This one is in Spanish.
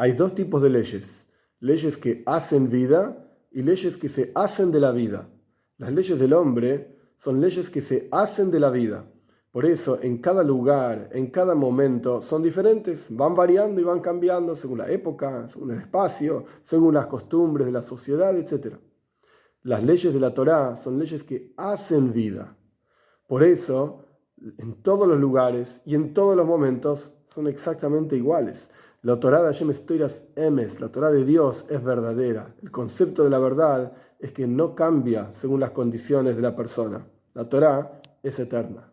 Hay dos tipos de leyes, leyes que hacen vida y leyes que se hacen de la vida. Las leyes del hombre son leyes que se hacen de la vida. Por eso, en cada lugar, en cada momento, son diferentes, van variando y van cambiando según la época, según el espacio, según las costumbres de la sociedad, etc. Las leyes de la Torá son leyes que hacen vida. Por eso, en todos los lugares y en todos los momentos son exactamente iguales. La Torah de Hashem es Emes, la Torah de Dios es verdadera. El concepto de la verdad es que no cambia según las condiciones de la persona. La Torah es eterna.